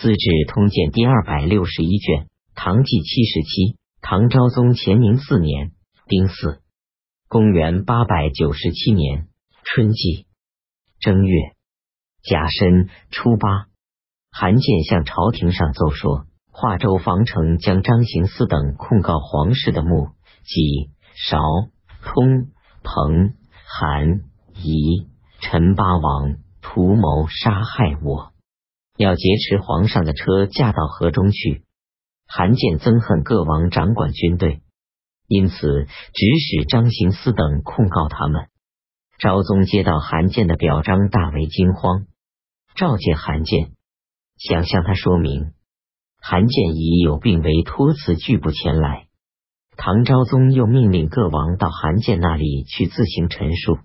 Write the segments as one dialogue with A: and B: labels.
A: 资治通鉴》第二百六十一卷，唐纪七十七，唐昭宗乾宁四年丁巳，公元八百九十七年春季。正月。甲申初八，韩建向朝廷上奏说，华州防城将张行思等控告皇室的墓，即韶、通、彭、韩、仪、陈八王图谋杀害我。要劫持皇上的车驾到河中去。韩建憎恨各王掌管军队，因此指使张行思等控告他们。昭宗接到韩建的表彰，大为惊慌，召见韩建，想向他说明。韩建以有病为托辞，拒不前来。唐昭宗又命令各王到韩建那里去自行陈述。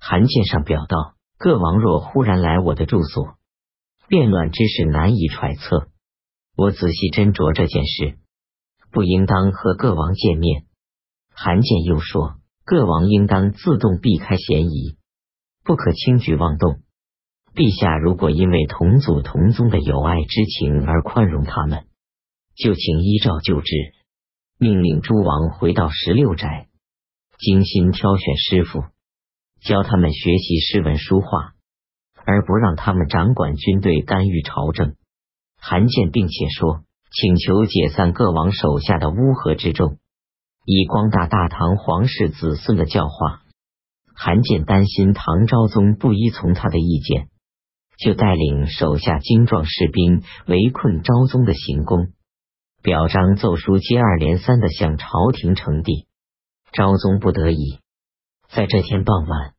A: 韩建上表道：各王若忽然来我的住所。变乱之事难以揣测，我仔细斟酌这件事，不应当和各王见面。韩建又说，各王应当自动避开嫌疑，不可轻举妄动。陛下如果因为同祖同宗的友爱之情而宽容他们，就请依照旧制，命令诸王回到十六宅，精心挑选师傅，教他们学习诗文书画。而不让他们掌管军队、干预朝政。韩建并且说，请求解散各王手下的乌合之众，以光大大唐皇室子孙的教化。韩建担心唐昭宗不依从他的意见，就带领手下精壮士兵围困昭宗的行宫，表彰奏书接二连三的向朝廷呈递。昭宗不得已，在这天傍晚。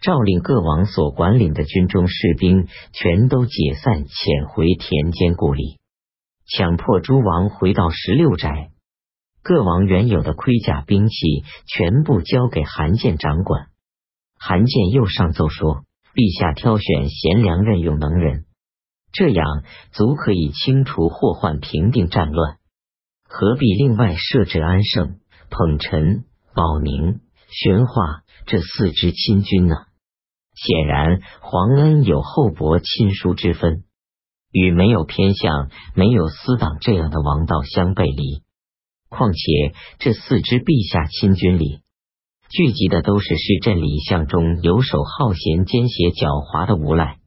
A: 诏令各王所管领的军中士兵全都解散，遣回田间故里，强迫诸王回到十六宅。各王原有的盔甲兵器全部交给韩建掌管。韩建又上奏说：“陛下挑选贤良，任用能人，这样足可以清除祸患，平定战乱，何必另外设置安盛、捧臣、保宁、玄化？”这四支亲军呢？显然皇恩有厚薄亲疏之分，与没有偏向、没有私党这样的王道相背离。况且这四支陛下亲军里，聚集的都是市镇里相中游手好闲、奸邪狡猾的无赖。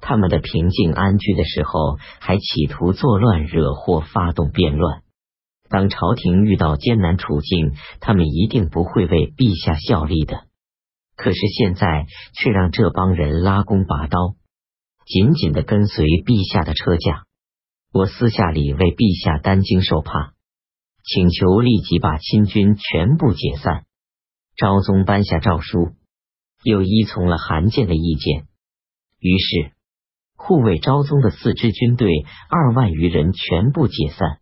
A: 他们的平静安居的时候，还企图作乱、惹祸、发动变乱。当朝廷遇到艰难处境，他们一定不会为陛下效力的。可是现在却让这帮人拉弓拔刀，紧紧的跟随陛下的车驾。我私下里为陛下担惊受怕，请求立即把亲军全部解散。昭宗颁下诏书，又依从了韩建的意见，于是护卫昭宗的四支军队二万余人全部解散，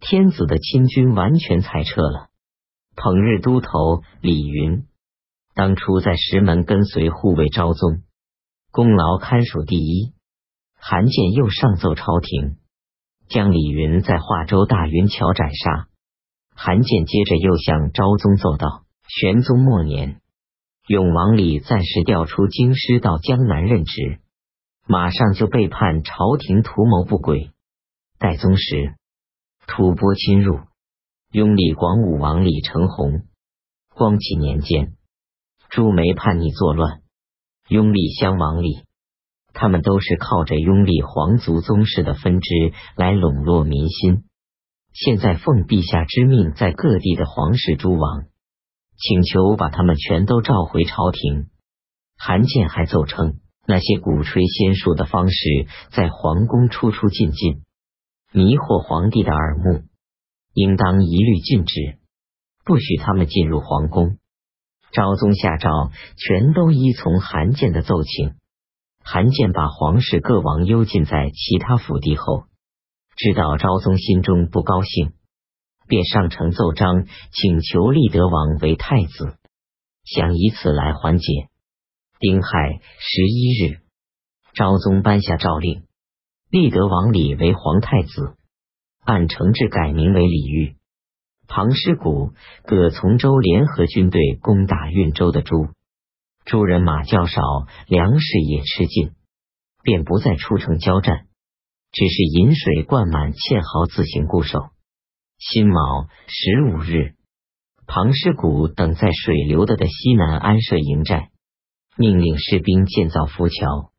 A: 天子的亲军完全裁撤了。捧日都头李云。当初在石门跟随护卫昭宗，功劳堪数第一。韩建又上奏朝廷，将李云在华州大云桥斩杀。韩建接着又向昭宗奏道：玄宗末年，永王李暂时调出京师到江南任职，马上就背叛朝廷，图谋不轨。代宗时，吐蕃侵入，拥立广武王李承洪。光启年间。朱梅叛逆作乱，拥立襄王李，他们都是靠着拥立皇族宗室的分支来笼络民心。现在奉陛下之命，在各地的皇室诸王，请求把他们全都召回朝廷。韩建还奏称，那些鼓吹仙术的方式，在皇宫出出进进，迷惑皇帝的耳目，应当一律禁止，不许他们进入皇宫。昭宗下诏，全都依从韩建的奏请。韩建把皇室各王幽禁在其他府邸后，知道昭宗心中不高兴，便上呈奏章，请求立德王为太子，想以此来缓解。丁亥十一日，昭宗颁下诏令，立德王李为皇太子，按承制改名为李煜。庞师古、葛从周联合军队攻打运州的诸诸人马较少，粮食也吃尽，便不再出城交战。只是饮水灌满堑壕，自行固守。辛卯十五日，庞师古等在水流的的西南安设营寨，命令士兵建造浮桥。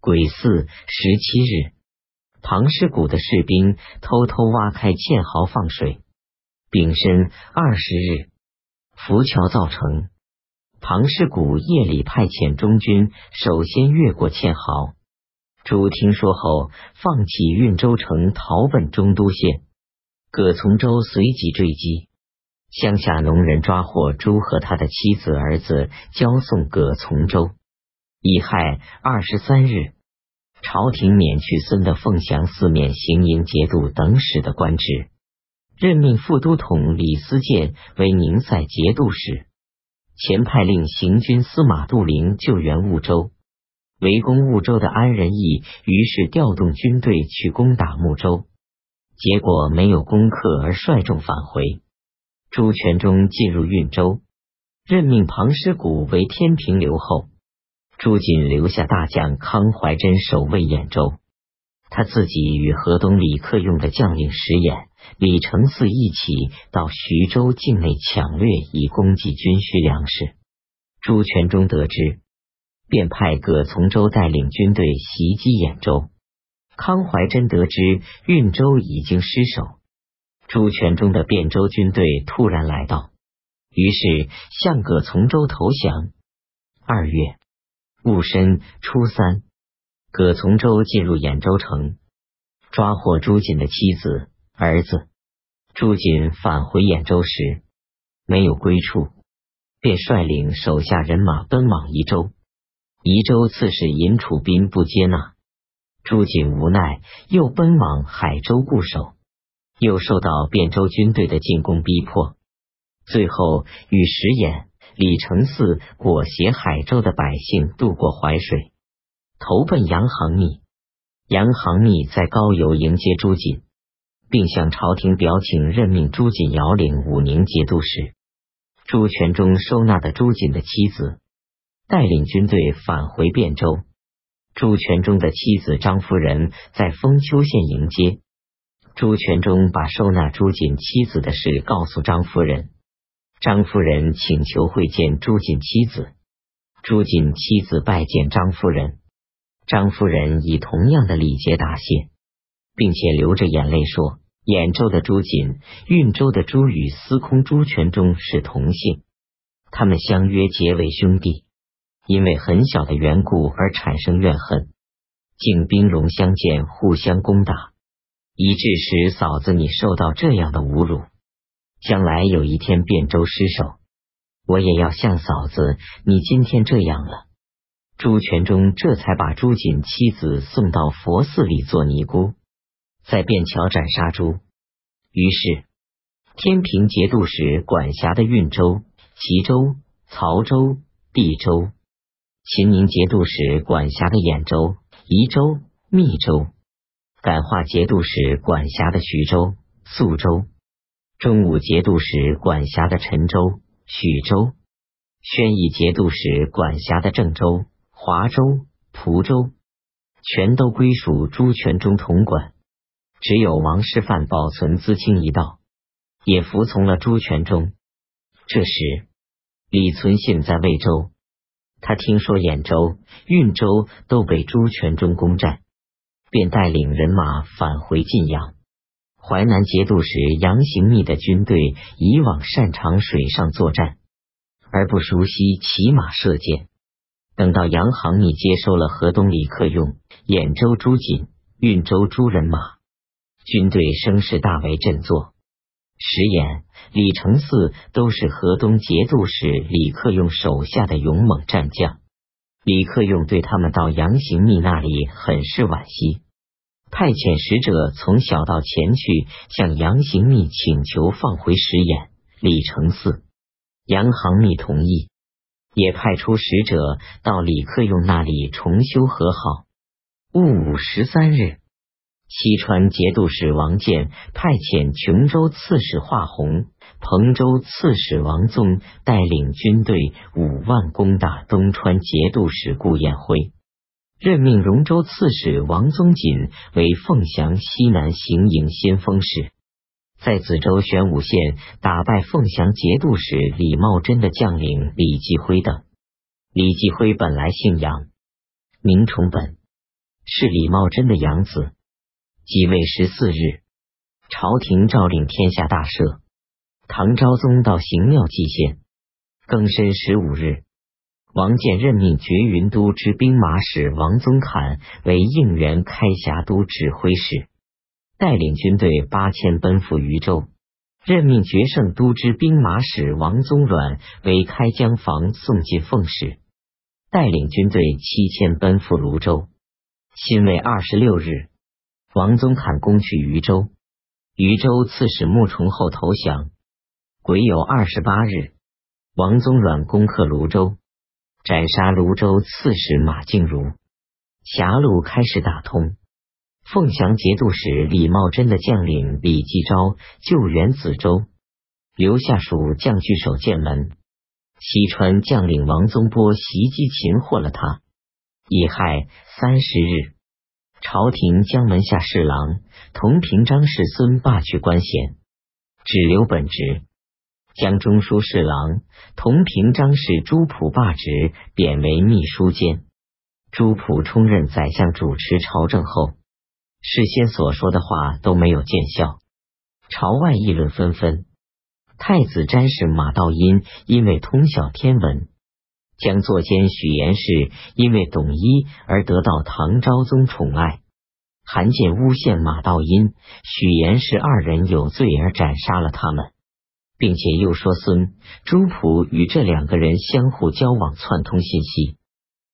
A: 癸巳十七日，庞师古的士兵偷偷挖开堑壕放水。丙申二十日，浮桥造成。庞师古夜里派遣中军首先越过堑壕。朱听说后，放弃运州城，逃奔中都县。葛从周随即追击，乡下农人抓获朱和他的妻子儿子，交送葛从周。乙亥二十三日，朝廷免去孙的凤翔四面行营节度等使的官职，任命副都统李思建为宁塞节度使。前派令行军司马杜陵救援婺州。围攻婺州的安仁义于是调动军队去攻打睦州，结果没有攻克而率众返回。朱全忠进入运州，任命庞师古为天平留后。朱瑾留下大将康怀真守卫兖州，他自己与河东李克用的将领石俨、李承嗣一起到徐州境内抢掠，以供给军需粮食。朱全忠得知。便派葛从周带领军队袭击兖州。康怀真得知运州已经失守，朱全忠的汴州军队突然来到，于是向葛从周投降。二月戊申初三，葛从周进入兖州城，抓获朱瑾的妻子儿子。朱瑾返回兖州时没有归处，便率领手下人马奔往宜州。宜州刺史尹楚斌不接纳，朱瑾无奈，又奔往海州固守，又受到汴州军队的进攻逼迫，最后与石俨、李承嗣裹挟海州的百姓渡过淮水，投奔杨行密。杨行密在高邮迎接朱瑾，并向朝廷表请任命朱瑾遥领武宁节度使。朱全忠收纳的朱瑾的妻子。带领军队返回汴州，朱全忠的妻子张夫人在丰丘县迎接朱全忠，把收纳朱瑾妻子的事告诉张夫人。张夫人请求会见朱瑾妻子，朱瑾妻子拜见张夫人，张夫人以同样的礼节答谢，并且流着眼泪说：“兖州的朱瑾，运州的朱与司空朱全忠是同姓，他们相约结为兄弟。”因为很小的缘故而产生怨恨，竟兵戎相见，互相攻打，以致使嫂子你受到这样的侮辱。将来有一天汴州失守，我也要像嫂子你今天这样了。朱全忠这才把朱瑾妻子送到佛寺里做尼姑，在便桥斩杀猪。于是天平节度使管辖的运州、齐州、曹州、毕州。秦宁节度使管辖的兖州、宜州、密州，感化节度使管辖的徐州、宿州，中武节度使管辖的陈州、许州，宣义节度使管辖的郑州、华州、蒲州，全都归属朱全忠统管。只有王师范保存资清一道，也服从了朱全忠。这时，李存信在魏州。他听说兖州、运州都被朱全忠攻占，便带领人马返回晋阳。淮南节度使杨行密的军队以往擅长水上作战，而不熟悉骑马射箭。等到杨行密接收了河东李克用、兖州朱瑾、运州朱人马，军队声势大为振作。石岩、李承嗣都是河东节度使李克用手下的勇猛战将，李克用对他们到杨行密那里很是惋惜，派遣使者从小道前去向杨行密请求放回石岩、李承嗣。杨行密同意，也派出使者到李克用那里重修和好。戊午十三日。西川节度使王建派遣琼州刺史华宏、彭州刺史王宗带领军队五万攻打东川节度使顾彦辉。任命荣州刺史王宗锦为凤翔西南行营先锋使。在梓州玄武县打败凤翔节度使李茂贞的将领李继辉等。李继辉本来姓杨，名崇本，是李茂贞的养子。即位十四日，朝廷诏令天下大赦。唐昭宗到行庙祭献。庚申十五日，王建任命绝云都之兵马使王宗侃为应元开峡都指挥使。带领军队八千奔赴渝州，任命决胜都之兵马使王宗阮为开江防宋进奉使，带领军队七千奔赴泸州。辛未二十六日，王宗侃攻取渝州，渝州刺史穆崇厚投降。癸酉二十八日，王宗阮攻克泸州，斩杀泸州刺史马敬如，狭路开始打通。凤翔节度使李茂贞的将领李继昭救援梓州，留下属将据守剑门。西川将领王宗波袭击擒获了他。乙亥三十日，朝廷将门下侍郎同平章事孙罢去官衔，只留本职；将中书侍郎同平章事朱普罢职，贬为秘书监。朱普充任宰相，主持朝政后。事先所说的话都没有见效，朝外议论纷纷。太子詹事马道因因为通晓天文，将作监许延氏因为懂医而得到唐昭宗宠爱。韩建诬陷马道因、许延氏二人有罪而斩杀了他们，并且又说孙朱普与这两个人相互交往，串通信息，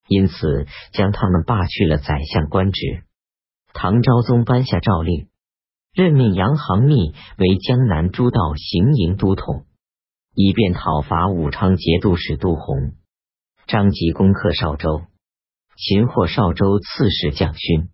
A: 因此将他们罢去了宰相官职。唐昭宗颁下诏令，任命杨行密为江南诸道行营都统，以便讨伐武昌节度使杜洪。张吉攻克邵州，擒获邵州刺史蒋勋。